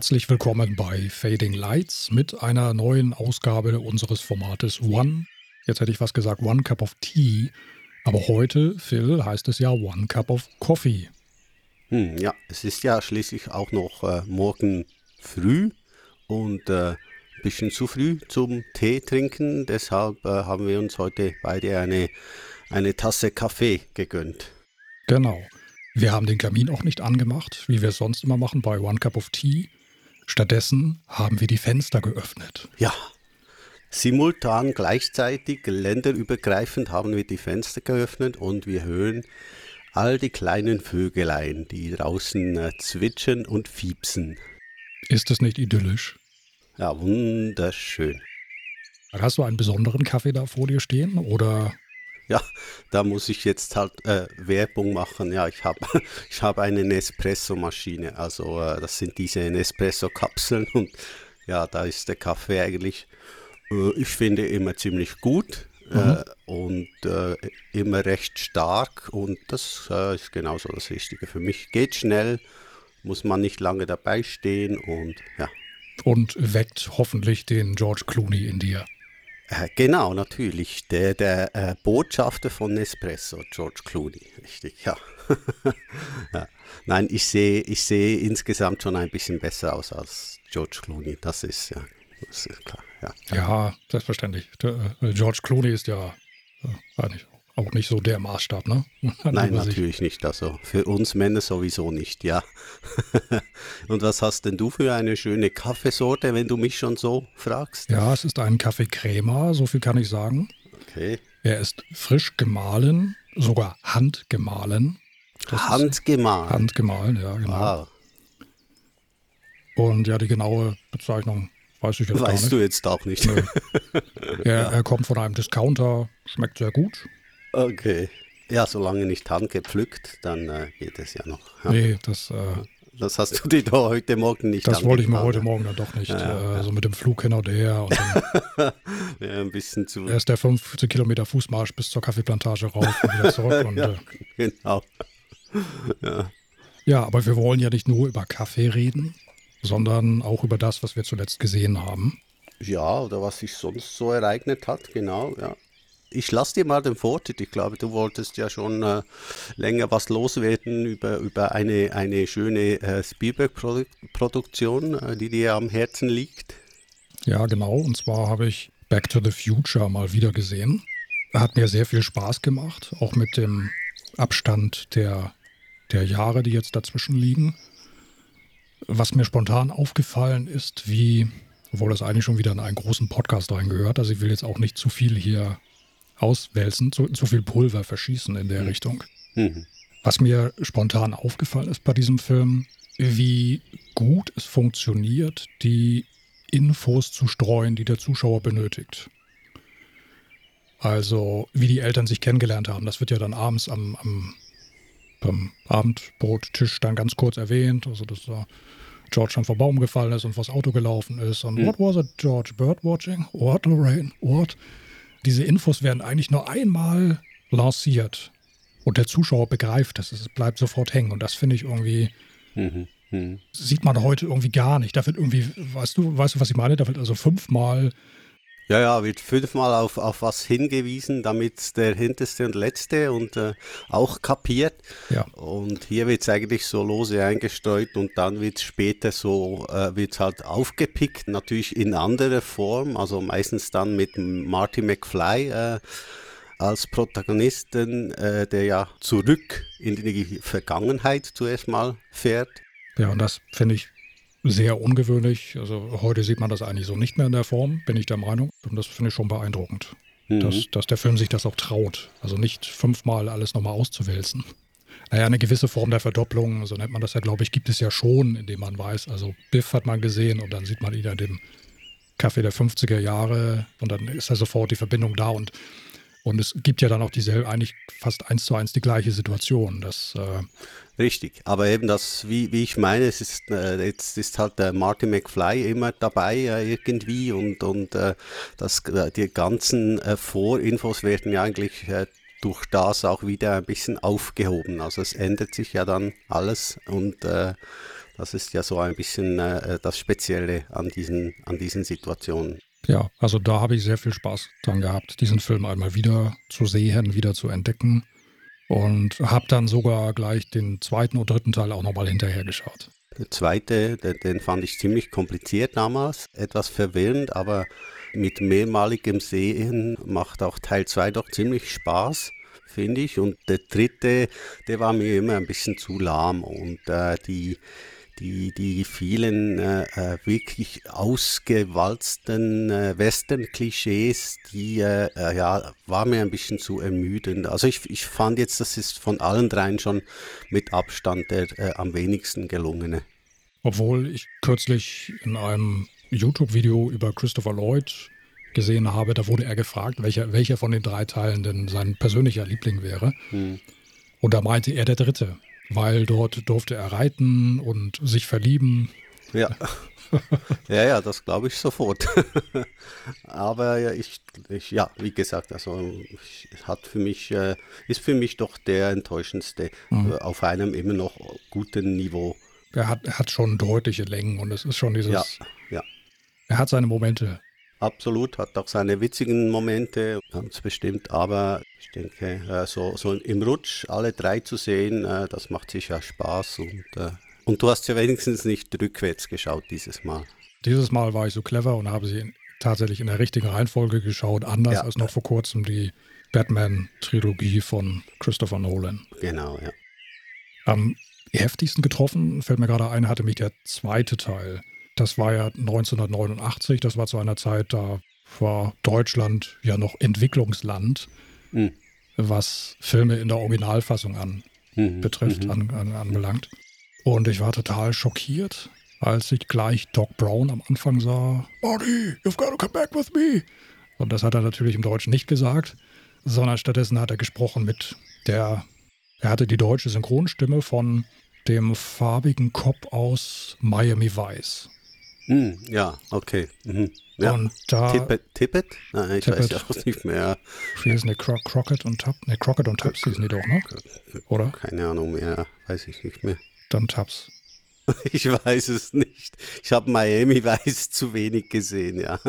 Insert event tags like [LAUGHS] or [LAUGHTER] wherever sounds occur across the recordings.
Herzlich willkommen bei Fading Lights mit einer neuen Ausgabe unseres Formates One. Jetzt hätte ich was gesagt, One Cup of Tea. Aber heute, Phil, heißt es ja One Cup of Coffee. Hm, ja, es ist ja schließlich auch noch äh, morgen früh und äh, ein bisschen zu früh zum Tee trinken. Deshalb äh, haben wir uns heute beide eine, eine Tasse Kaffee gegönnt. Genau. Wir haben den Kamin auch nicht angemacht, wie wir es sonst immer machen bei One Cup of Tea. Stattdessen haben wir die Fenster geöffnet. Ja, simultan gleichzeitig länderübergreifend haben wir die Fenster geöffnet und wir hören all die kleinen Vögelein, die draußen äh, zwitschern und fiepsen. Ist es nicht idyllisch? Ja, wunderschön. Hast du einen besonderen Kaffee da vor dir stehen oder ja, da muss ich jetzt halt äh, Werbung machen. Ja, ich habe [LAUGHS] ich hab eine Nespresso-Maschine. Also äh, das sind diese Nespresso-Kapseln [LAUGHS] und ja, da ist der Kaffee eigentlich, äh, ich finde, immer ziemlich gut. Äh, mhm. und äh, immer recht stark und das äh, ist genauso das Richtige für mich. Geht schnell, muss man nicht lange dabei stehen und ja. Und weckt hoffentlich den George Clooney in dir. Äh, genau, natürlich. Der, der äh, Botschafter von Nespresso, George Clooney, richtig, ja. [LAUGHS] ja. Nein, ich sehe ich seh insgesamt schon ein bisschen besser aus als George Clooney. Das ist ja, das ist klar. Ja, ja selbstverständlich. Der, äh, George Clooney ist ja äh, nicht, auch nicht so der Maßstab, ne? [LAUGHS] Nein, natürlich nicht. Also für uns Männer sowieso nicht, ja. [LAUGHS] Und was hast denn du für eine schöne Kaffeesorte, wenn du mich schon so fragst? Ja, es ist ein Kaffee Crema, so viel kann ich sagen. Okay. Er ist frisch gemahlen, sogar handgemahlen. handgemahlen? Handgemahlen, ja, genau. Wow. Und ja, die genaue Bezeichnung weiß ich jetzt weißt gar nicht. Weißt du jetzt auch nicht. [LAUGHS] er, ja. er kommt von einem Discounter, schmeckt sehr gut. Okay. Ja, solange nicht handgepflückt, dann äh, geht es ja noch. Ja. Nee, das. Äh, das hast du dir doch heute Morgen nicht Das wollte ich mir heute Morgen dann doch nicht. Ja, äh, so mit dem Flug hin und her. Und dann [LAUGHS] ja, ein bisschen zu. Erst der 15 Kilometer Fußmarsch bis zur Kaffeeplantage rauf und wieder zurück. [LAUGHS] und, ja, äh, genau. Ja. ja, aber wir wollen ja nicht nur über Kaffee reden, sondern auch über das, was wir zuletzt gesehen haben. Ja, oder was sich sonst so ereignet hat, genau, ja ich lasse dir mal den Vortritt. Ich glaube, du wolltest ja schon äh, länger was loswerden über, über eine, eine schöne äh, Spielberg-Produktion, äh, die dir am Herzen liegt. Ja, genau. Und zwar habe ich Back to the Future mal wieder gesehen. Hat mir sehr viel Spaß gemacht, auch mit dem Abstand der, der Jahre, die jetzt dazwischen liegen. Was mir spontan aufgefallen ist, wie, obwohl das eigentlich schon wieder in einen großen Podcast reingehört, also ich will jetzt auch nicht zu viel hier auswälzen, zu, zu viel Pulver verschießen in der mhm. Richtung. Mhm. Was mir spontan aufgefallen ist bei diesem Film, wie gut es funktioniert, die Infos zu streuen, die der Zuschauer benötigt. Also, wie die Eltern sich kennengelernt haben, das wird ja dann abends am, am beim Abendbrottisch dann ganz kurz erwähnt. Also, dass da George schon vom Baum gefallen ist und vors Auto gelaufen ist. Und mhm. what was it, George? Birdwatching? What, Lorraine? What? Diese Infos werden eigentlich nur einmal lanciert und der Zuschauer begreift es. Es bleibt sofort hängen und das finde ich irgendwie. Mhm. Mhm. Sieht man heute irgendwie gar nicht. Da wird irgendwie, weißt du, weißt du, was ich meine? Da wird also fünfmal ja, ja, wird fünfmal auf, auf was hingewiesen, damit der Hinterste und Letzte und äh, auch kapiert. Ja. Und hier wird es eigentlich so lose eingestreut und dann wird es später so, äh, wird halt aufgepickt, natürlich in anderer Form, also meistens dann mit Marty McFly äh, als Protagonisten, äh, der ja zurück in die Vergangenheit zuerst mal fährt. Ja, und das finde ich sehr ungewöhnlich. Also heute sieht man das eigentlich so nicht mehr in der Form, bin ich der Meinung. Und das finde ich schon beeindruckend, mhm. dass, dass der Film sich das auch traut. Also nicht fünfmal alles nochmal auszuwälzen. Naja, eine gewisse Form der Verdopplung, so nennt man das ja, glaube ich, gibt es ja schon, indem man weiß, also Biff hat man gesehen und dann sieht man ihn in dem Café der 50er Jahre und dann ist da sofort die Verbindung da und und es gibt ja dann auch dieselbe, eigentlich fast eins zu eins die gleiche Situation. Dass, äh Richtig, aber eben das, wie, wie ich meine, es ist, äh, jetzt ist halt der Martin McFly immer dabei äh, irgendwie und, und äh, das, äh, die ganzen äh, Vorinfos werden ja eigentlich äh, durch das auch wieder ein bisschen aufgehoben. Also es ändert sich ja dann alles und dann Das ist ja so ein bisschen äh, das Spezielle an diesen, an diesen Situationen. Ja, also da habe ich sehr viel Spaß dran gehabt, diesen Film einmal wieder zu sehen, wieder zu entdecken. Und habe dann sogar gleich den zweiten und dritten Teil auch nochmal hinterher geschaut. Der zweite, den, fand ich ziemlich kompliziert damals, etwas verwirrend, aber mit mehrmaligem Sehen macht auch Teil 2 doch ziemlich Spaß finde ich. Und der dritte, der war mir immer ein bisschen zu lahm und äh, die, die, die vielen äh, äh, wirklich ausgewalzten äh, Western-Klischees, die äh, äh, ja, war mir ein bisschen zu ermüdend. Also ich, ich fand jetzt, das ist von allen dreien schon mit Abstand der äh, am wenigsten gelungene. Obwohl ich kürzlich in einem YouTube-Video über Christopher Lloyd gesehen habe, da wurde er gefragt, welcher, welcher von den drei Teilen denn sein persönlicher Liebling wäre. Hm. Und da meinte er der dritte weil dort durfte er reiten und sich verlieben. Ja, [LAUGHS] ja, ja, das glaube ich sofort. [LAUGHS] Aber ja, ich, ich, ja, wie gesagt, also hat für mich, äh, ist für mich doch der enttäuschendste mhm. äh, auf einem immer noch guten Niveau. Er hat, er hat schon deutliche Längen und es ist schon dieses. Ja, ja. Er hat seine Momente. Absolut, hat auch seine witzigen Momente, ganz bestimmt, aber ich denke, äh, so, so im Rutsch alle drei zu sehen, äh, das macht sicher Spaß und, äh, und du hast ja wenigstens nicht rückwärts geschaut dieses Mal. Dieses Mal war ich so clever und habe sie tatsächlich in der richtigen Reihenfolge geschaut, anders ja. als noch vor kurzem die Batman-Trilogie von Christopher Nolan. Genau, ja. Am heftigsten getroffen, fällt mir gerade ein, hatte mich der zweite Teil das war ja 1989, das war zu einer Zeit, da war Deutschland ja noch Entwicklungsland, mhm. was Filme in der Originalfassung an mhm. betrifft, mhm. An, an, anbelangt. Und ich war total schockiert, als ich gleich Doc Brown am Anfang sah. Marty, you've got to come back with me. Und das hat er natürlich im Deutschen nicht gesagt, sondern stattdessen hat er gesprochen mit der, er hatte die deutsche Synchronstimme von dem farbigen Cop aus Miami Vice. Mm, ja, okay. Mhm. Ja. Und da. Tippet? Tippet? Nein, ich Tippet, weiß ja auch nicht mehr. Ist eine Cro Crockett und Tubbs? Ne, Crockett und Tubbs hießen die doch, ne? Oder? Keine Ahnung mehr, weiß ich nicht mehr. Dann Tubbs. [LAUGHS] Ich weiß es nicht. Ich habe Miami Weiß zu wenig gesehen, ja.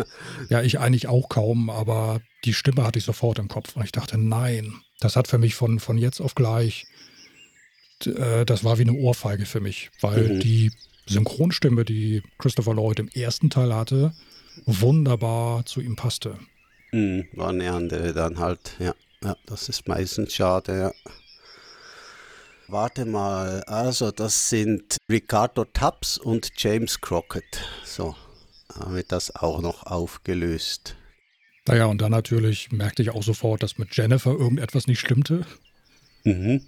Ja, ich eigentlich auch kaum, aber die Stimme hatte ich sofort im Kopf und ich dachte, nein, das hat für mich von, von jetzt auf gleich, äh, das war wie eine Ohrfeige für mich, weil mhm. die Synchronstimme, die Christopher Lloyd im ersten Teil hatte, wunderbar zu ihm passte. Mhm, war eine andere dann halt, ja. ja. Das ist meistens schade, ja. Warte mal, also das sind Ricardo Tubbs und James Crockett. So, haben wir das auch noch aufgelöst. Naja, und dann natürlich merkte ich auch sofort, dass mit Jennifer irgendetwas nicht stimmte. Mhm.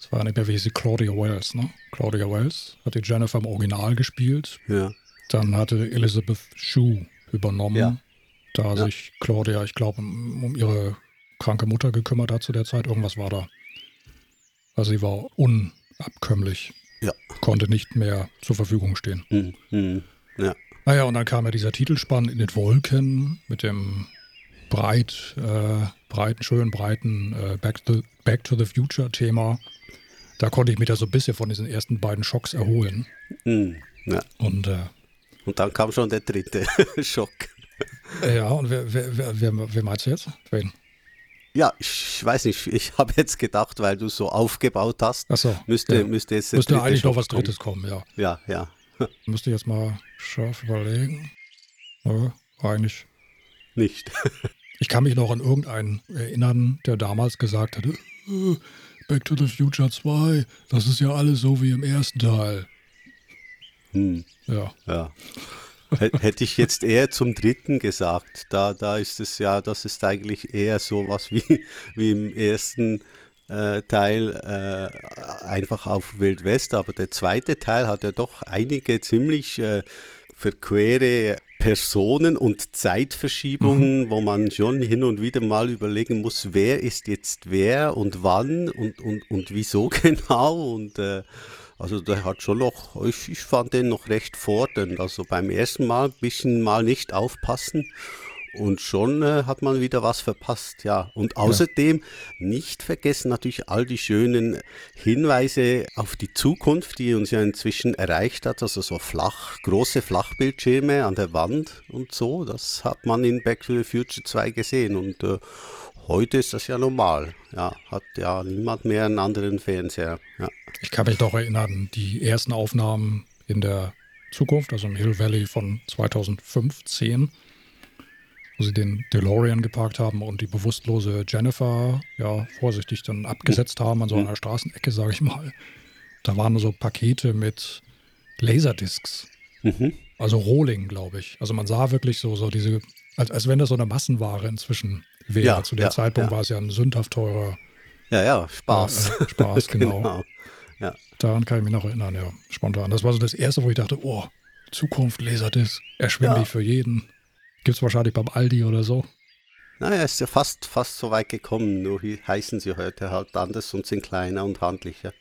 Es war nicht mehr, wie hieß sie, Claudia Wells, ne? Claudia Wells hat die Jennifer im Original gespielt. Ja. Dann hatte Elizabeth Shue übernommen, ja. da ja. sich Claudia, ich glaube, um, ihre kranke Mutter gekümmert hat zu der Zeit. Irgendwas war da. Also sie war unabkömmlich. Ja. Konnte nicht mehr zur Verfügung stehen. Mhm. Mhm. Ja. Naja, und dann kam ja dieser Titelspann in den Wolken mit dem breit, äh, breiten, schönen, breiten äh, Back, to, Back to the Future Thema da konnte ich mich da so ein bisschen von diesen ersten beiden Schocks erholen. Mm, ja. Und, äh, und dann kam schon der dritte [LAUGHS] Schock. Ja, und wer, wer, wer, wer, wer meinst du jetzt? Wen? Ja, ich weiß nicht, ich habe jetzt gedacht, weil du so aufgebaut hast, so, müsste, ja. müsste jetzt müsste eigentlich noch was Drittes kommen, ja. Ja, ja. [LAUGHS] müsste jetzt mal scharf überlegen. Ja, eigentlich nicht. [LAUGHS] ich kann mich noch an irgendeinen erinnern, der damals gesagt hatte, äh, Back to the Future 2, das ist ja alles so wie im ersten Teil. Hm. Ja. ja. Hätte ich jetzt eher zum dritten gesagt. Da, da ist es ja, das ist eigentlich eher so was wie, wie im ersten äh, Teil äh, einfach auf Wild West. Aber der zweite Teil hat ja doch einige ziemlich äh, verquere Personen und Zeitverschiebungen, mhm. wo man schon hin und wieder mal überlegen muss, wer ist jetzt wer und wann und, und, und wieso [LAUGHS] genau. Und äh, also der hat schon noch, ich, ich fand den noch recht fordernd. Also beim ersten Mal ein bisschen mal nicht aufpassen und schon äh, hat man wieder was verpasst, ja. Und außerdem ja. nicht vergessen natürlich all die schönen Hinweise auf die Zukunft, die uns ja inzwischen erreicht hat, also so flach, große Flachbildschirme an der Wand und so, das hat man in Back to the Future 2 gesehen und äh, heute ist das ja normal, ja, hat ja niemand mehr einen anderen Fernseher, ja. Ich kann mich doch erinnern, die ersten Aufnahmen in der Zukunft, also im Hill Valley von 2015, wo sie den DeLorean geparkt haben und die bewusstlose Jennifer ja vorsichtig dann abgesetzt haben an so einer Straßenecke, sage ich mal. Da waren so Pakete mit Laserdiscs. Mhm. Also Rohling, glaube ich. Also man sah wirklich so, so diese, als, als wenn das so eine Massenware inzwischen wäre. Ja, Zu dem ja, Zeitpunkt ja. war es ja ein sündhaft teurer ja, ja, Spaß. Äh, Spaß, [LAUGHS] genau. genau. Ja. Daran kann ich mich noch erinnern, ja, spontan. Das war so das Erste, wo ich dachte, oh, Zukunft, Laserdisc, erschwinglich für jeden. Gibt es wahrscheinlich beim Aldi oder so. Naja, ist ja fast, fast so weit gekommen, nur heißen sie heute halt anders und sind kleiner und handlicher.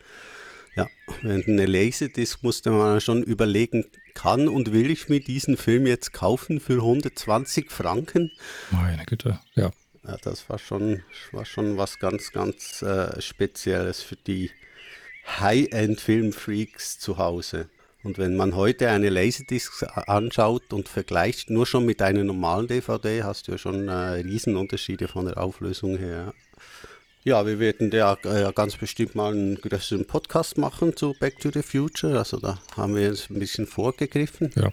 Ja, während eine Laserdisc musste man schon überlegen, kann und will ich mir diesen Film jetzt kaufen für 120 Franken? Meine Güte, ja. Ja, das war schon, war schon was ganz, ganz äh, Spezielles für die High-End-Filmfreaks zu Hause. Und wenn man heute eine Laserdisc anschaut und vergleicht nur schon mit einer normalen DVD, hast du ja schon äh, Riesenunterschiede von der Auflösung her. Ja, wir werden ja äh, ganz bestimmt mal einen größeren Podcast machen zu Back to the Future. Also da haben wir jetzt ein bisschen vorgegriffen. Ja.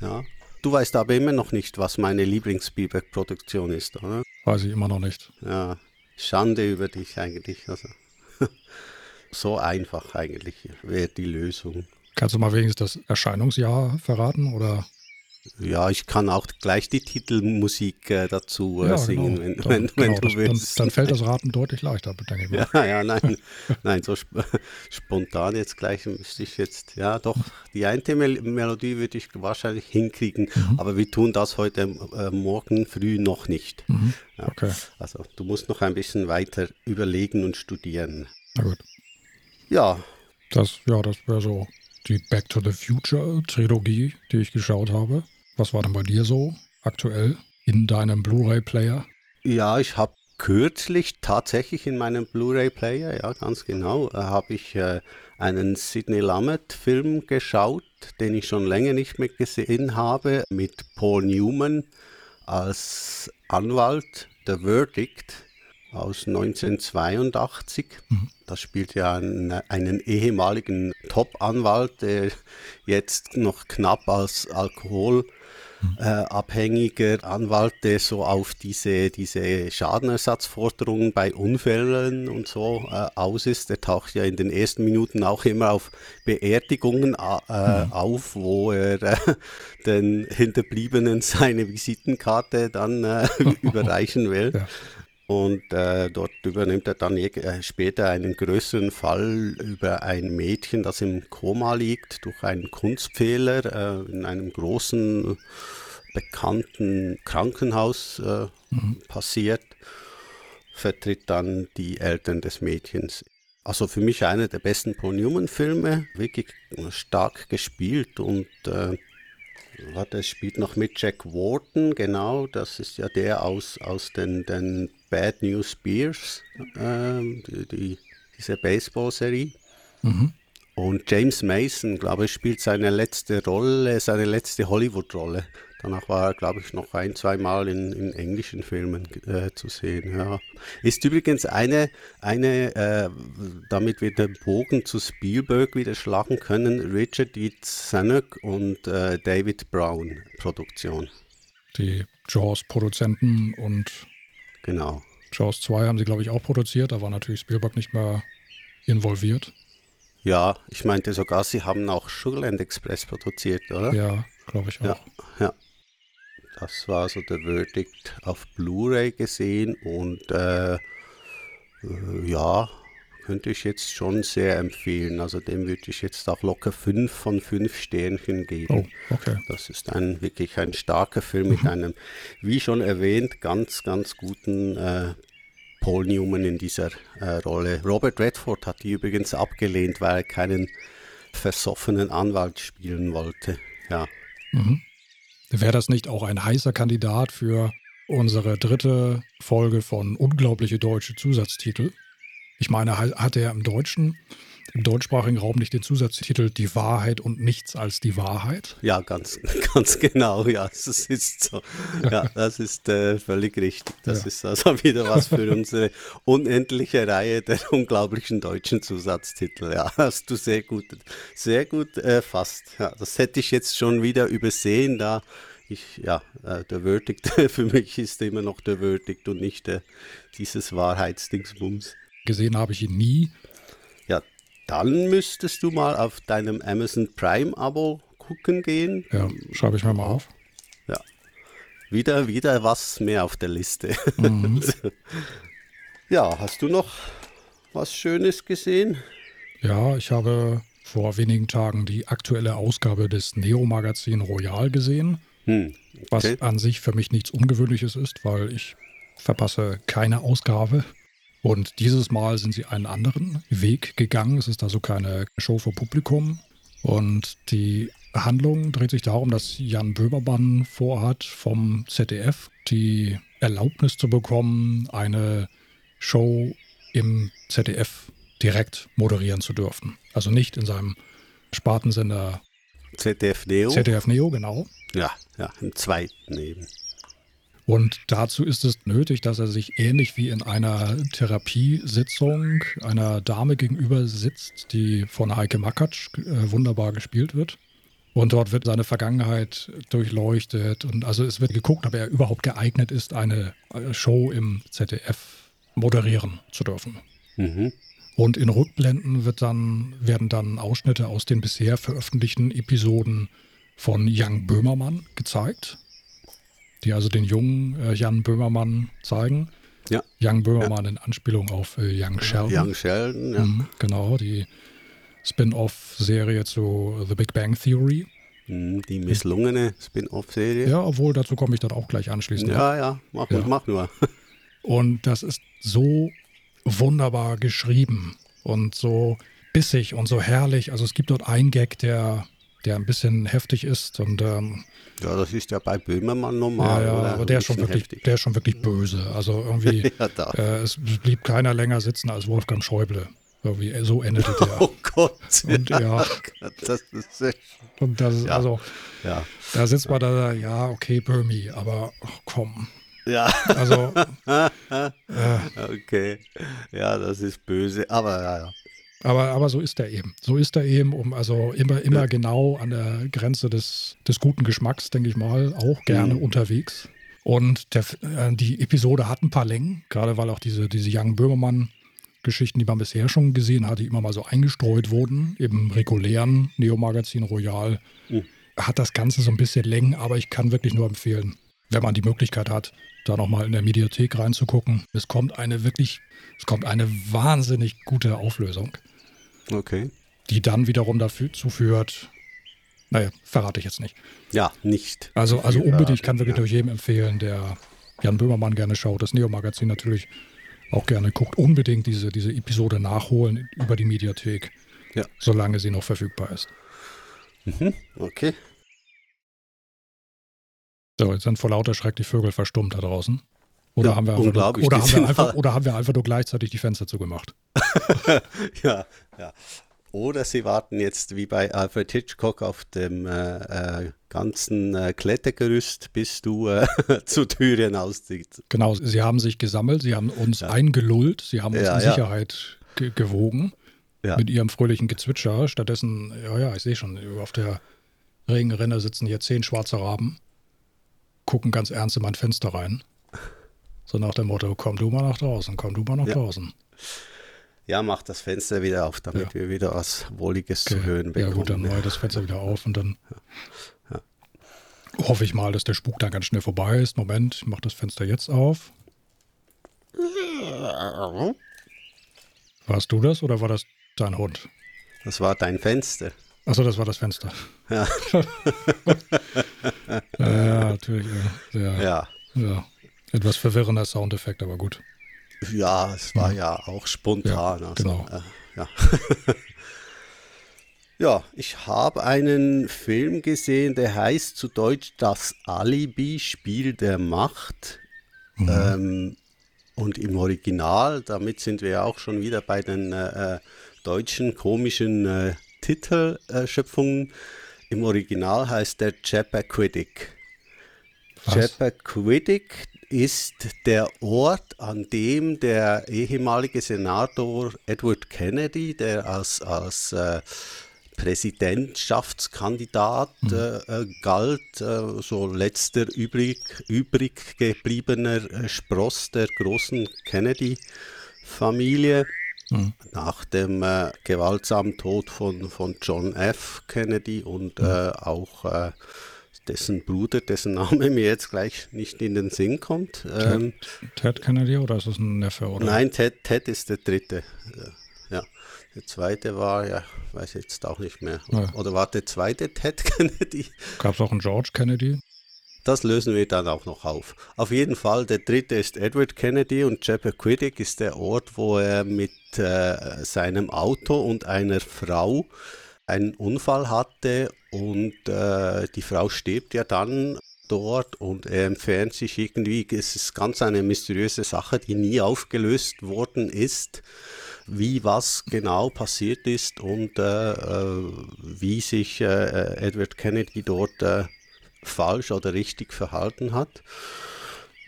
ja. Du weißt aber immer noch nicht, was meine Lieblings-Spielberg-Produktion ist, oder? Weiß ich immer noch nicht. Ja, Schande über dich eigentlich. Also. [LAUGHS] so einfach eigentlich wäre die Lösung. Kannst du mal wenigstens das Erscheinungsjahr verraten oder? Ja, ich kann auch gleich die Titelmusik äh, dazu äh, ja, singen, genau. wenn, dann, wenn, wenn genau, du willst. Dann, dann, fällt das Raten deutlich leichter, denke ich [LAUGHS] mal. Ja, ja, nein, nein, so sp [LAUGHS] spontan jetzt gleich müsste ich jetzt, ja doch, die eine Mel Melodie würde ich wahrscheinlich hinkriegen, mhm. aber wir tun das heute äh, morgen früh noch nicht. Mhm. Ja, okay. Also du musst noch ein bisschen weiter überlegen und studieren. Na gut. Ja. Das, ja, das wäre so die Back to the Future Trilogie, die ich geschaut habe. Was war denn bei dir so aktuell in deinem Blu-ray-Player? Ja, ich habe kürzlich tatsächlich in meinem Blu-ray-Player, ja, ganz genau, äh, habe ich äh, einen Sidney Lumet-Film geschaut, den ich schon länger nicht mehr gesehen habe, mit Paul Newman als Anwalt, The Verdict aus 1982. Mhm. Das spielt ja einen, einen ehemaligen Top-Anwalt, der jetzt noch knapp als alkoholabhängiger äh, Anwalt, der so auf diese, diese Schadenersatzforderungen bei Unfällen und so äh, aus ist. Der taucht ja in den ersten Minuten auch immer auf Beerdigungen äh, mhm. auf, wo er äh, den Hinterbliebenen seine Visitenkarte dann äh, [LAUGHS] überreichen will. Ja. Und äh, dort übernimmt er dann äh, später einen größeren Fall über ein Mädchen, das im Koma liegt, durch einen Kunstfehler äh, in einem großen, bekannten Krankenhaus äh, mhm. passiert, vertritt dann die Eltern des Mädchens. Also für mich einer der besten Paul Newman-Filme, wirklich stark gespielt und äh, Warte, es spielt noch mit Jack Wharton, genau, das ist ja der aus, aus den, den Bad News Bears, äh, die, die, diese Baseball-Serie. Mhm. Und James Mason, glaube ich, spielt seine letzte Rolle, seine letzte Hollywood-Rolle. Danach war er, glaube ich, noch ein, zwei Mal in, in englischen Filmen äh, zu sehen. Ja. Ist übrigens eine, eine äh, damit wir den Bogen zu Spielberg wieder schlagen können, Richard D. Zanuck und äh, David Brown Produktion. Die Jaws-Produzenten und genau. Jaws 2 haben sie, glaube ich, auch produziert. Da war natürlich Spielberg nicht mehr involviert. Ja, ich meinte sogar, sie haben auch Sugarland Express produziert, oder? Ja, glaube ich auch. Ja, ja. Das war so der Verdict auf Blu-ray gesehen und äh, äh, ja, könnte ich jetzt schon sehr empfehlen. Also dem würde ich jetzt auch locker fünf von fünf Sternchen geben. Oh, okay. Das ist ein wirklich ein starker Film mit mhm. einem, wie schon erwähnt, ganz, ganz guten äh, Paul Newman in dieser äh, Rolle. Robert Redford hat die übrigens abgelehnt, weil er keinen versoffenen Anwalt spielen wollte. Ja. Mhm. Wäre das nicht auch ein heißer Kandidat für unsere dritte Folge von Unglaubliche deutsche Zusatztitel. Ich meine, hat er im Deutschen, im deutschsprachigen Raum nicht den Zusatztitel Die Wahrheit und nichts als die Wahrheit? Ja, ganz, [LAUGHS] ganz genau, ja, das ist so. Ja, das ist äh, völlig richtig. Das ja. ist also [LAUGHS] wieder was für unsere unendliche Reihe der unglaublichen deutschen Zusatztitel. Ja, hast du sehr gut, sehr gut erfasst. Äh, ja, das hätte ich jetzt schon wieder übersehen, da ich, ja, äh, der Verdict [LAUGHS] für mich ist immer noch der Verdict und nicht äh, dieses Wahrheitsdingsbums. Gesehen habe ich ihn nie. Dann müsstest du mal auf deinem Amazon Prime-Abo gucken gehen. Ja, schreibe ich mir mal auf. Ja. Wieder, wieder was mehr auf der Liste. Mhm. [LAUGHS] ja, hast du noch was Schönes gesehen? Ja, ich habe vor wenigen Tagen die aktuelle Ausgabe des Neo-Magazin Royal gesehen. Hm, okay. Was an sich für mich nichts Ungewöhnliches ist, weil ich verpasse keine Ausgabe. Und dieses Mal sind sie einen anderen Weg gegangen. Es ist also keine Show für Publikum. Und die Handlung dreht sich darum, dass Jan Böhmermann vorhat, vom ZDF die Erlaubnis zu bekommen, eine Show im ZDF direkt moderieren zu dürfen. Also nicht in seinem Spartensender ZDF Neo. ZDF Neo, genau. Ja, ja, im zweiten eben. Und dazu ist es nötig, dass er sich ähnlich wie in einer Therapiesitzung einer Dame gegenüber sitzt, die von Heike Makatsch äh, wunderbar gespielt wird. Und dort wird seine Vergangenheit durchleuchtet. Und also es wird geguckt, ob er überhaupt geeignet ist, eine äh, Show im ZDF moderieren zu dürfen. Mhm. Und in Rückblenden wird dann, werden dann Ausschnitte aus den bisher veröffentlichten Episoden von Jan Böhmermann gezeigt, die also den jungen äh, Jan Böhmermann zeigen. Ja. Young Böhmermann ja. in Anspielung auf äh, Young Sheldon. Young Sheldon, ja. Mhm, genau, die Spin-off-Serie zu The Big Bang Theory. Mhm, die misslungene Spin-off-Serie. Ja, obwohl dazu komme ich dann auch gleich anschließend. Ja, ja, mach, ja. mach nur. [LAUGHS] Und das ist so wunderbar geschrieben und so bissig und so herrlich. Also es gibt dort einen Gag, der der ein bisschen heftig ist. Und, ähm, ja, das ist ja bei Böhmermann normal. Ja, ja aber der ist, schon wirklich, der ist schon wirklich böse. Also irgendwie, [LAUGHS] ja, äh, es blieb keiner länger sitzen als Wolfgang Schäuble. Irgendwie, äh, so endete der. [LAUGHS] Oh Gott. Und ja, das ist echt. Und das ist, ja. also, ja. da sitzt man da, ja, okay, Böhmi, aber oh, komm. Ja. Also. [LAUGHS] äh, okay. Ja, das ist böse, aber ja, ja. Aber, aber so ist er eben. So ist er eben, um also immer, immer ja. genau an der Grenze des, des guten Geschmacks, denke ich mal, auch gerne mhm. unterwegs. Und der, äh, die Episode hat ein paar Längen, gerade weil auch diese, diese Young Böhmermann-Geschichten, die man bisher schon gesehen hat, die immer mal so eingestreut wurden, im regulären Neo-Magazin Royal, mhm. hat das Ganze so ein bisschen Längen, aber ich kann wirklich nur empfehlen, wenn man die Möglichkeit hat, da nochmal in der Mediathek reinzugucken. Es kommt eine wirklich, es kommt eine wahnsinnig gute Auflösung. Okay. Die dann wiederum dazu führt, naja, verrate ich jetzt nicht. Ja, nicht. Also, also unbedingt, ich kann wirklich ja. durch jedem empfehlen, der Jan Böhmermann gerne schaut, das Neo-Magazin natürlich auch gerne guckt, unbedingt diese, diese Episode nachholen über die Mediathek, ja. solange sie noch verfügbar ist. Mhm, okay. So, jetzt sind vor lauter Schreck die Vögel verstummt da draußen. Oder, ja, haben, wir einfach nur, oder, haben wir einfach, oder haben wir einfach nur gleichzeitig die Fenster zugemacht? [LAUGHS] ja, ja. Oder sie warten jetzt wie bei Alfred Hitchcock auf dem äh, äh, ganzen äh, Klettergerüst, bis du äh, [LAUGHS] zur Tür hinaustrittst. Genau, sie haben sich gesammelt, sie haben uns ja. eingelullt, sie haben uns ja, in Sicherheit ge gewogen mit ihrem fröhlichen Gezwitscher. Stattdessen, ja, ja, ich sehe schon, auf der Regenrinne sitzen hier zehn schwarze Raben, gucken ganz ernst in mein Fenster rein. So nach dem Motto, komm du mal nach draußen, komm du mal nach ja. draußen. Ja, mach das Fenster wieder auf, damit ja. wir wieder was Wohliges okay. zu hören bekommen. Ja gut, dann mache ich das Fenster wieder auf und dann ja. hoffe ich mal, dass der Spuk dann ganz schnell vorbei ist. Moment, ich mache das Fenster jetzt auf. Warst du das oder war das dein Hund? Das war dein Fenster. Achso, das war das Fenster. Ja. [LAUGHS] ja, natürlich. Ja. ja. ja. Etwas verwirrender Soundeffekt, aber gut. Ja, es war ja, ja auch spontan. Ja, also, genau. Äh, ja. [LAUGHS] ja, ich habe einen Film gesehen, der heißt zu Deutsch Das Alibi-Spiel der Macht. Mhm. Ähm, und im Original, damit sind wir auch schon wieder bei den äh, äh deutschen komischen äh, Titelschöpfungen. Im Original heißt der Chappaquiddick. Chappaquiddick ist der Ort, an dem der ehemalige Senator Edward Kennedy, der als, als äh, Präsidentschaftskandidat mhm. äh, galt, äh, so letzter übrig, übrig gebliebener äh, Spross der großen Kennedy-Familie. Mhm. Nach dem äh, gewaltsamen Tod von, von John F. Kennedy und mhm. Äh, auch äh, dessen Bruder, dessen Name mir jetzt gleich nicht in den Sinn kommt. Ähm, Ted, Kennedy oder ist das ein Neffe? Oder? Nein, Ted, Ted ist der dritte. Ja. Der zweite war, ja, weiß jetzt auch nicht mehr. Ja. Oder war der zweite Ted [LAUGHS] Kennedy? Gab es auch einen George Kennedy? Das lösen wir dann auch noch auf. Auf jeden Fall, der dritte ist Edward Kennedy und Chappaquiddick ist der Ort, wo er mit äh, seinem Auto und einer Frau einen Unfall hatte und äh, die Frau stirbt ja dann dort und er entfernt sich irgendwie. Es ist ganz eine mysteriöse Sache, die nie aufgelöst worden ist, wie was genau passiert ist und äh, äh wie sich äh, Edward Kennedy dort äh, falsch oder richtig verhalten hat.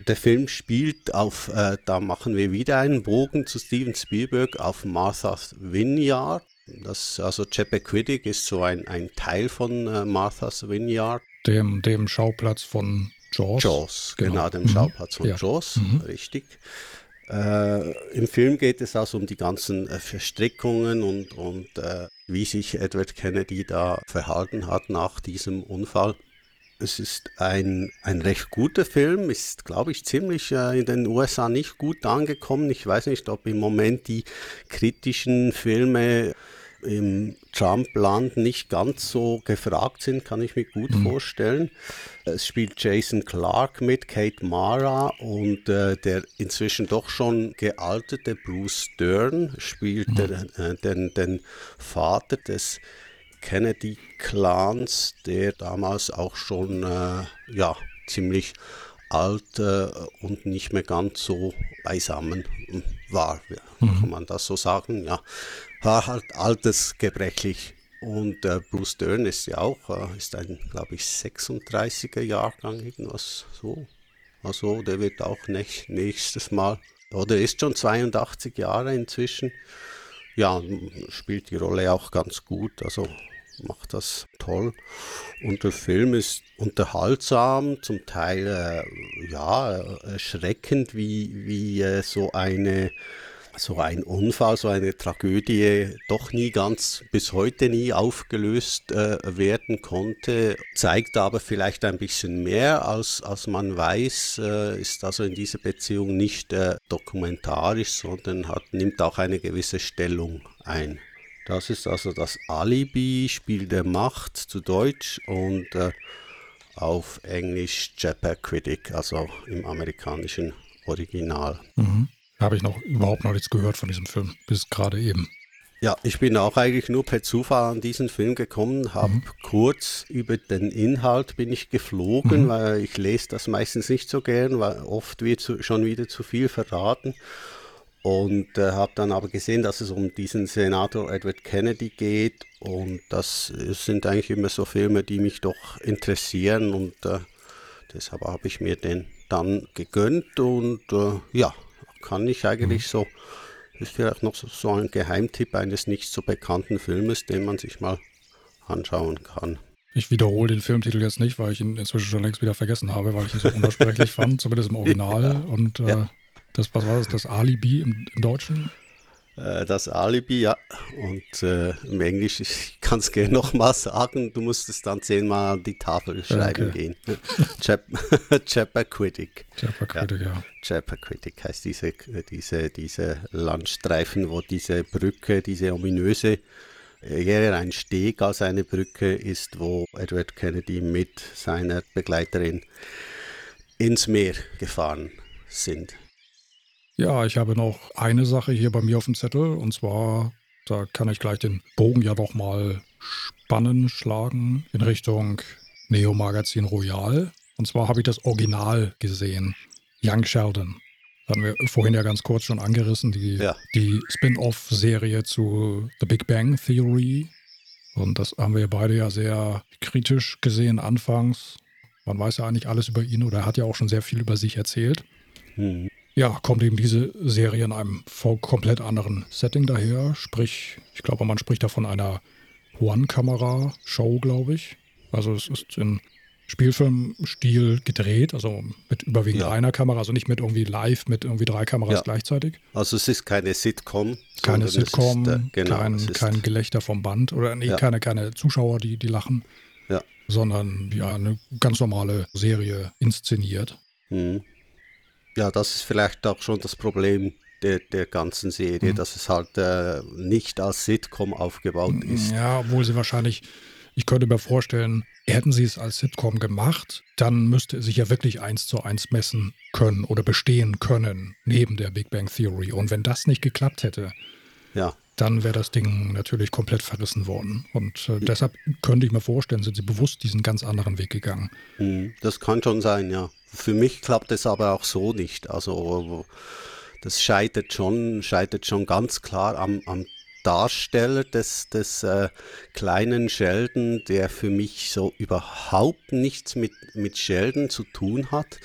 Der Film spielt auf, äh, da machen wir wieder einen Bogen zu Steven Spielberg, auf Martha's Vineyard. Das, also Chappaquiddick ist so ein, ein Teil von äh, Martha's Vineyard. Dem, dem Schauplatz von Jaws. Jaws, genau, genau dem mhm. Schauplatz von ja. Jaws, mhm. richtig. Äh, Im Film geht es also um die ganzen äh, Verstrickungen und, und äh, wie sich Edward Kennedy da verhalten hat nach diesem Unfall. Es ist ein, ein recht guter Film, ist, glaube ich, ziemlich äh, in den USA nicht gut angekommen. Ich weiß nicht, ob im Moment die kritischen Filme im Trump-Land nicht ganz so gefragt sind, kann ich mir gut mhm. vorstellen. Es spielt Jason Clark mit, Kate Mara und äh, der inzwischen doch schon gealtete Bruce Dern spielt mhm. der, äh, den, den Vater des Kennedy-Clans, der damals auch schon äh, ja, ziemlich alt äh, und nicht mehr ganz so beisammen war, mhm. kann man das so sagen. Ja, war halt altersgebrechlich. Und äh, Bruce Dern ist ja auch, äh, ist ein, glaube ich, 36er Jahrgang, irgendwas so. Also der wird auch näch nächstes Mal, oder ist schon 82 Jahre inzwischen. Ja, spielt die Rolle auch ganz gut. Also macht das toll. Und der Film ist unterhaltsam, zum Teil äh, ja, erschreckend, wie, wie äh, so eine so ein Unfall, so eine Tragödie doch nie ganz, bis heute nie aufgelöst äh, werden konnte, zeigt aber vielleicht ein bisschen mehr, als, als man weiß, äh, ist also in dieser Beziehung nicht äh, dokumentarisch, sondern hat, nimmt auch eine gewisse Stellung ein. Das ist also das Alibi, Spiel der Macht zu Deutsch und äh, auf Englisch Critic, also im amerikanischen Original. Mhm. Habe ich noch überhaupt noch nichts gehört von diesem Film, bis gerade eben. Ja, ich bin auch eigentlich nur per Zufall an diesen Film gekommen, habe mhm. kurz über den Inhalt bin ich geflogen, mhm. weil ich lese das meistens nicht so gern, weil oft wird schon wieder zu viel verraten und äh, habe dann aber gesehen, dass es um diesen Senator Edward Kennedy geht und das sind eigentlich immer so Filme, die mich doch interessieren und äh, deshalb habe ich mir den dann gegönnt und äh, ja, kann ich eigentlich mhm. so, ist vielleicht noch so, so ein Geheimtipp eines nicht so bekannten Filmes, den man sich mal anschauen kann. Ich wiederhole den Filmtitel jetzt nicht, weil ich ihn inzwischen schon längst wieder vergessen habe, weil ich ihn so [LAUGHS] unaussprechlich fand, zumindest im Original. Ja. Und äh, ja. Das, was war das, das Alibi im, im Deutschen? Äh, das Alibi, ja. Und äh, im Englisch, ich kann es gerne [LAUGHS] nochmal sagen, du musst es dann zehnmal an die Tafel schreiben okay. gehen. [LAUGHS] [LAUGHS] Chappaquiddick. Chappaquiddick, ja. ja. Chappaquiddick heißt diese, diese, diese Landstreifen, wo diese Brücke, diese ominöse, eher ein Steg als eine Brücke ist, wo Edward Kennedy mit seiner Begleiterin ins Meer gefahren sind. Ja, ich habe noch eine Sache hier bei mir auf dem Zettel und zwar, da kann ich gleich den Bogen ja doch mal spannen, schlagen in Richtung Neo Magazin Royal. Und zwar habe ich das Original gesehen. Young Sheldon. Das haben wir vorhin ja ganz kurz schon angerissen, die, Ja. die Spin-off-Serie zu The Big Bang Theory. Und das haben wir beide ja sehr kritisch gesehen anfangs. Man weiß ja eigentlich alles über ihn oder er hat ja auch schon sehr viel über sich erzählt. Ja, kommt eben diese Serie in einem komplett anderen Setting daher. Sprich, ich glaube, man spricht da von einer One-Kamera-Show, glaube ich. Also es ist in Spielfilmstil gedreht, also mit überwiegend Ja. einer Kamera, also nicht mit irgendwie live mit irgendwie drei Kameras Ja. gleichzeitig. Also es ist keine Sitcom. Keine es ist, Sitcom, äh, genau, kein, kein Gelächter vom Band oder nee, Ja. keine, keine Zuschauer, die, die lachen, Ja. sondern ja, eine ganz normale Serie inszeniert. Hm. Ja, das ist vielleicht auch schon das Problem der, der ganzen Mhm. Serie, dass es halt äh, nicht als Sitcom aufgebaut ist. Ja, obwohl sie wahrscheinlich, ich könnte mir vorstellen, hätten sie es als Sitcom gemacht, dann müsste es sich ja wirklich eins zu eins messen können oder bestehen können neben der Big Bang Theory. Und wenn das nicht geklappt hätte, Ja, dann wäre das Ding natürlich komplett verrissen worden. Und äh, deshalb könnte ich mir vorstellen, sind sie bewusst diesen ganz anderen Weg gegangen. hm, das kann schon sein, ja. Für mich klappt es aber auch so nicht. Also das scheitert schon, scheitert schon ganz klar am, am Darsteller des, des äh, kleinen Sheldon, der für mich so überhaupt nichts mit, mit Sheldon zu tun hat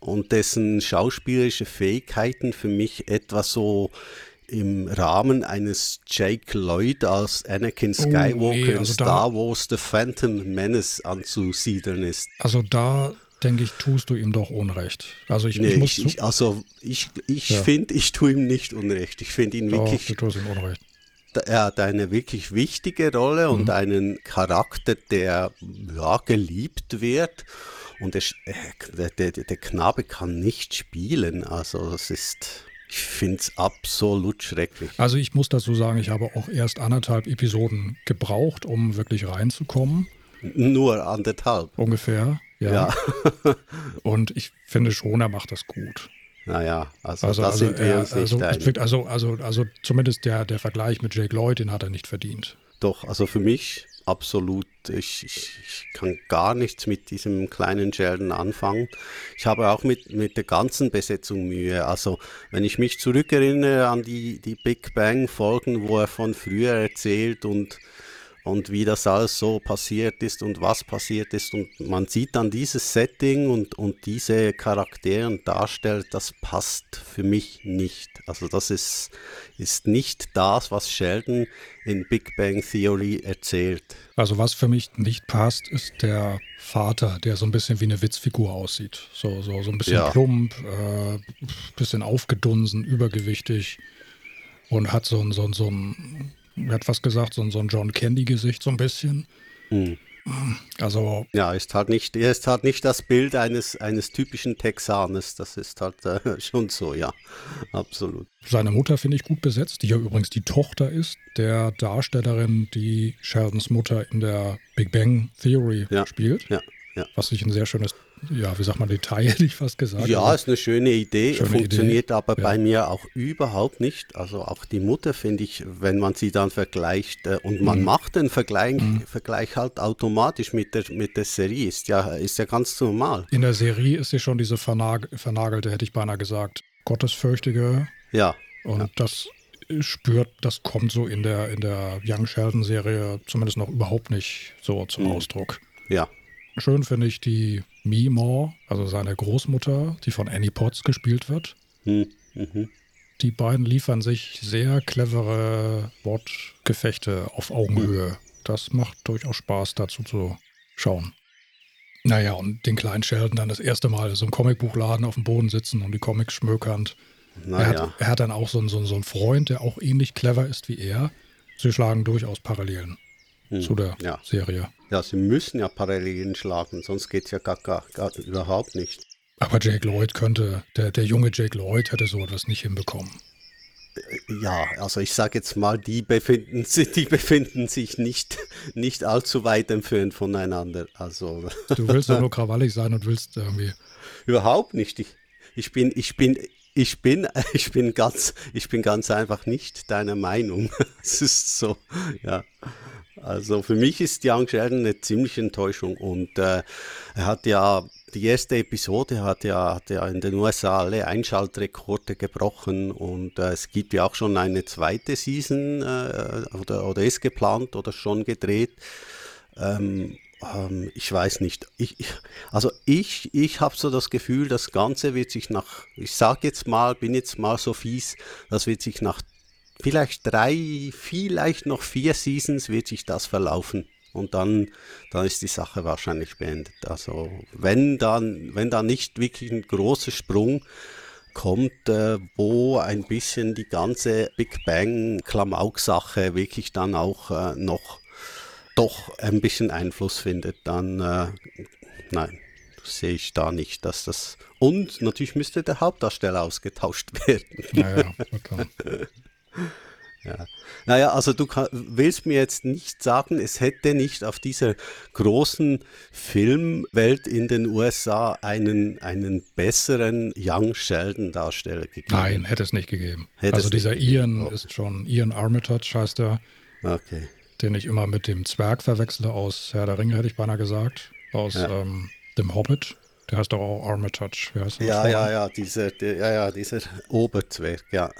und dessen schauspielerische Fähigkeiten für mich etwas so im Rahmen eines Jake Lloyd als Anakin Skywalker nee, in also da- Star Wars The Phantom Menace anzusiedeln ist. Also da denke ich, tust du ihm doch Unrecht. Also ich, Nee, ich muss ich, ich, also ich, ich Ja. finde, ich tue ihm nicht unrecht. Ich finde ihn doch, wirklich, du tust ihm Unrecht. er hat eine wirklich wichtige Rolle Mhm. und einen Charakter, der ja, geliebt wird. Und der, äh, der, der, der Knabe kann nicht spielen. Also das ist, ich finde es absolut schrecklich. Also ich muss dazu sagen, ich habe auch erst anderthalb Episoden gebraucht, um wirklich reinzukommen. Nur anderthalb. Ungefähr. Ja. Ja, [LAUGHS] Und ich finde schon, er macht das gut. naja, also, Also, da also, sind wir uns nicht also, einig. es- also, also, also zumindest der, der Vergleich mit Jake Lloyd, den hat er nicht verdient. Doch, also für mich absolut. Ich, ich, kann gar nichts mit diesem kleinen Sheldon anfangen. Ich habe auch mit, mit der ganzen Besetzung Mühe. Also wenn ich mich zurückerinnere an die, die Big Bang Folgen, wo er von früher erzählt und, und wie das alles so passiert ist und was passiert ist und man sieht dann dieses Setting und, und diese Charaktere und Darsteller, das passt für mich nicht. Also das ist, ist nicht das, was Sheldon in Big Bang Theory erzählt. Also was für mich nicht passt, ist der Vater, der so ein bisschen wie eine Witzfigur aussieht. So, so, so ein bisschen Ja. plump, äh, bisschen aufgedunsen, übergewichtig und hat so ein, so ein, so ein, hat was gesagt, so ein, so ein John Candy-Gesicht so ein bisschen. Hm. Also Ja, ist halt nicht, er ist halt nicht das Bild eines, eines typischen Texaners. Das ist halt äh, [LAUGHS] schon so, ja. Absolut. Seine Mutter finde ich gut besetzt, die ja übrigens die Tochter ist der Darstellerin, die Sheldons Mutter in der Big Bang Theory Ja, spielt. Ja, ja. Was ich ein sehr schönes, ja, wie sagt man, Detail, [LAUGHS] hätte ich fast gesagt. Ja, ist eine schöne Idee, Schöne funktioniert Idee, aber ja. bei mir auch überhaupt nicht. Also auch die Mutter finde ich, wenn man sie dann vergleicht äh, und Mhm. man macht den Vergleich, Vergleich halt automatisch mit der, mit der Serie, ist ja, ist ja ganz normal. in der Serie ist sie schon diese vernag vernagelte, hätte ich beinahe gesagt, gottesfürchtige. Ja, Und das spürt, das kommt so in der, in der Young Sheldon-Serie zumindest noch überhaupt nicht so zum Mhm. Ausdruck. ja. Schön finde ich die Meemaw, also seine Großmutter, die von Annie Potts gespielt wird. Hm, mhm. Die beiden liefern sich sehr clevere Wortgefechte auf Augenhöhe. Das macht durchaus Spaß, dazu zu schauen. Naja, und den kleinen Sheldon dann das erste Mal so im Comicbuchladen auf dem Boden sitzen und die Comics schmökernd. Er, Naja. hat, er hat dann auch so einen, so, so einen Freund, der auch ähnlich clever ist wie er. Sie schlagen durchaus Parallelen zu der Hm, ja. Serie. Ja, sie müssen ja Parallelen schlagen, sonst geht es ja gar, gar, gar überhaupt nicht. Aber Jake Lloyd könnte, der, der junge Jake Lloyd hätte so etwas nicht hinbekommen. Ja, also ich sage jetzt mal, die befinden, sich, die befinden sich nicht, [LAUGHS] nicht allzu weit entfernt voneinander. Also [LAUGHS] Du willst doch nur krawallig sein und willst irgendwie. überhaupt nicht. Ich, ich bin, ich bin, ich bin, [LAUGHS] ich bin ganz, ich bin ganz einfach nicht deiner Meinung. Es ist so, ja. Also für mich ist Young Sheldon eine ziemliche Enttäuschung und äh, er hat ja die erste Episode hat ja, hat ja in den USA alle Einschaltrekorde gebrochen und äh, es gibt ja auch schon eine zweite Season äh, oder, oder ist geplant oder schon gedreht. Ähm, ähm, ich weiß nicht. Ich, also ich, ich habe so das Gefühl, das Ganze wird sich nach, ich sage jetzt mal, bin jetzt mal so fies, das wird sich nach vielleicht drei, vielleicht noch vier Seasons wird sich das verlaufen. Und dann, dann ist die Sache wahrscheinlich beendet. Also wenn dann, wenn da nicht wirklich ein großer Sprung kommt, äh, wo ein bisschen die ganze Big Bang Klamauk-Sache wirklich dann auch äh, noch doch ein bisschen Einfluss findet, dann äh, nein, sehe ich da nicht, dass das. Und natürlich müsste der Hauptdarsteller ausgetauscht [LAUGHS] werden. Naja, okay. Ja. Naja, also du kann, willst mir jetzt nicht sagen, es hätte nicht auf dieser großen Filmwelt in den USA einen, einen besseren Young Sheldon-Darsteller gegeben? Nein, hätte es nicht gegeben. Hätte also dieser Ian oh. ist schon, Ian Armitage heißt er. Okay den ich immer mit dem Zwerg verwechsle aus Herr der Ringe, hätte ich beinahe gesagt. Aus ja. ähm, dem Hobbit. Der heißt doch auch Armitage. Wie heißt ja, ja, ja, dieser, der, ja, ja, dieser Oberzwerg, ja.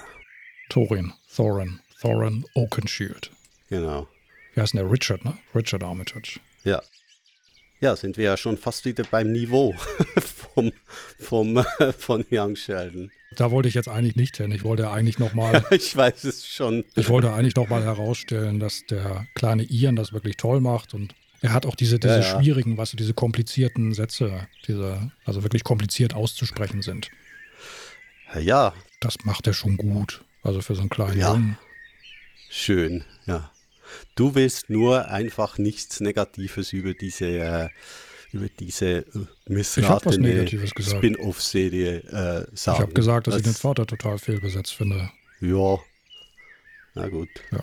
Thorin, Thorin, Thorin Oakenshield. Genau. Wie heißt denn der? Richard, ne? Richard Armitage. Ja. Ja, sind wir ja schon fast wieder beim Niveau [LAUGHS] vom, vom, von Young Sheldon. Da wollte ich jetzt eigentlich nicht hin. Ich wollte eigentlich nochmal. [LAUGHS] ich weiß es schon. Ich wollte eigentlich nochmal herausstellen, dass der kleine Ian das wirklich toll macht und er hat auch diese, diese ja, ja. schwierigen, was weißt du, diese komplizierten Sätze, diese, also wirklich kompliziert auszusprechen sind. Ja. Das macht er schon gut. Also für so einen kleinen ja. Jungen. Schön, ja. Du willst nur einfach nichts Negatives über diese äh, über diese äh, missratene Spin-off-Serie äh, sagen. Ich habe gesagt, dass das, ich den Vater total fehlbesetzt finde. Ja, na gut. Ja.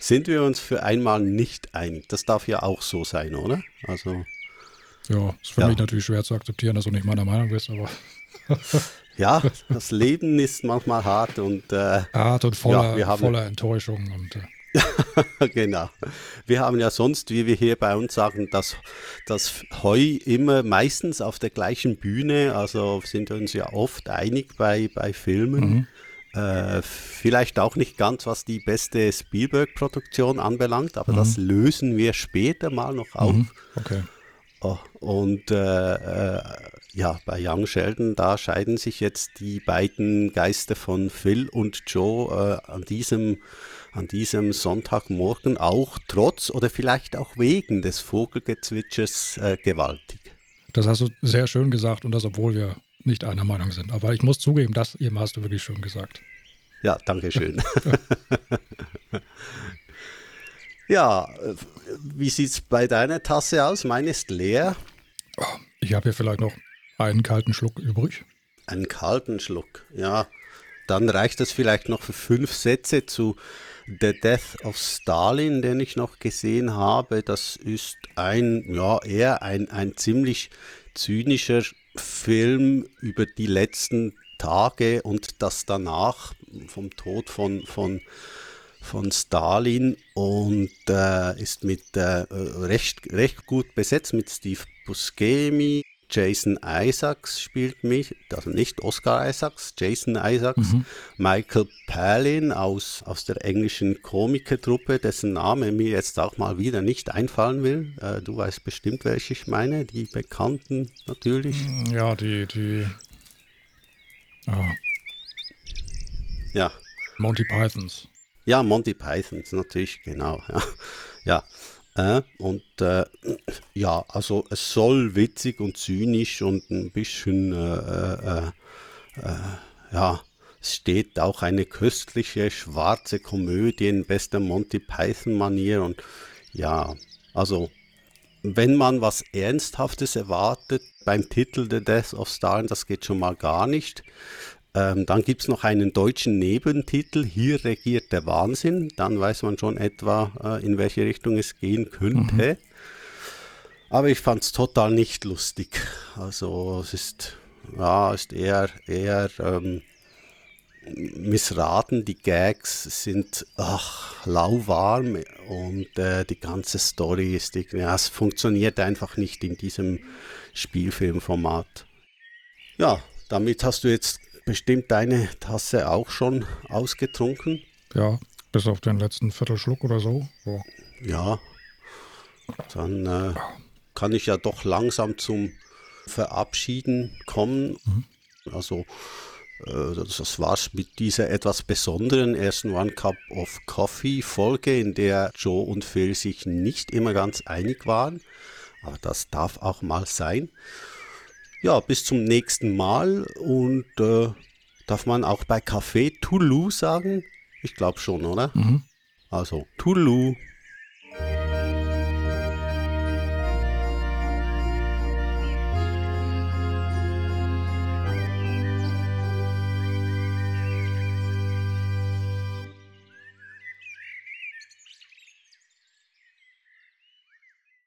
Sind wir uns für einmal nicht einig? Das darf ja auch so sein, oder? Also. Ja, ist für ja. mich natürlich schwer zu akzeptieren, dass du nicht meiner Meinung bist, aber. [LAUGHS] ja, das Leben ist manchmal hart und. Äh, hart und voller, ja, voller Enttäuschung und. Äh, [LAUGHS] genau. Wir haben ja sonst, wie wir hier bei uns sagen, das, das Heu immer meistens auf der gleichen Bühne. Also sind wir uns ja oft einig bei, bei Filmen. Mhm. Äh, vielleicht auch nicht ganz, was die beste Spielberg-Produktion anbelangt, aber mhm. das lösen wir später mal noch auf. Mhm. Okay. Und äh, äh, ja, bei Young Sheldon, da scheiden sich jetzt die beiden Geister von Phil und Joe äh, an diesem an diesem Sonntagmorgen auch trotz oder vielleicht auch wegen des Vogelgezwitschers äh, gewaltig. Das hast du sehr schön gesagt und das, obwohl wir nicht einer Meinung sind. Aber ich muss zugeben, das eben hast du wirklich schön gesagt. Ja, danke schön. [LAUGHS] ja, äh, wie sieht es bei deiner Tasse aus? Meine ist leer. Ich habe hier vielleicht noch einen kalten Schluck übrig. Einen kalten Schluck, ja. Dann reicht das vielleicht noch für fünf Sätze zu The Death of Stalin, den ich noch gesehen habe, das ist ein, ja, eher ein, ein ziemlich zynischer Film über die letzten Tage und das danach vom Tod von, von, von Stalin und äh, ist mit äh, recht, recht gut besetzt mit Steve Buscemi, Jason Isaacs spielt mich, also nicht Oscar Isaacs, Jason Isaacs, mhm. Michael Palin aus, aus der englischen Komikertruppe, dessen Name mir jetzt auch mal wieder nicht einfallen will. Äh, du weißt bestimmt, welche ich meine, die Bekannten natürlich. Mm, ja, die, die. Ah. Ja. Monty Pythons. Ja, Monty Pythons, natürlich, genau. Ja. ja. Äh, und äh, ja, also es soll witzig und zynisch und ein bisschen, äh, äh, äh, ja, es steht auch eine köstliche schwarze Komödie in bester Monty Python-Manier und ja, also wenn man was Ernsthaftes erwartet beim Titel The Death of Stalin, das geht schon mal gar nicht. Ähm, dann gibt es noch einen deutschen Nebentitel, Hier regiert der Wahnsinn. Dann weiß man schon etwa, äh, in welche Richtung es gehen könnte. Mhm. Aber ich fand es total nicht lustig. Also es ist, ja, ist eher, eher, ähm, missraten. Die Gags sind ach, lauwarm und äh, die ganze Story ist, ja, es funktioniert einfach nicht in diesem Spielfilmformat. Ja, damit hast du jetzt bestimmt deine Tasse auch schon ausgetrunken. Ja, bis auf den letzten Viertelschluck oder so. so. Ja, dann äh, kann ich ja doch langsam zum Verabschieden kommen. Mhm. Also äh, das war's mit dieser etwas besonderen ersten One Cup of Coffee Folge, in der Joe und Phil sich nicht immer ganz einig waren. Aber das darf auch mal sein. Ja, bis zum nächsten Mal und äh, darf man auch bei Café Toulouse sagen? Ich glaube schon, oder? Mhm. Also Toulouse.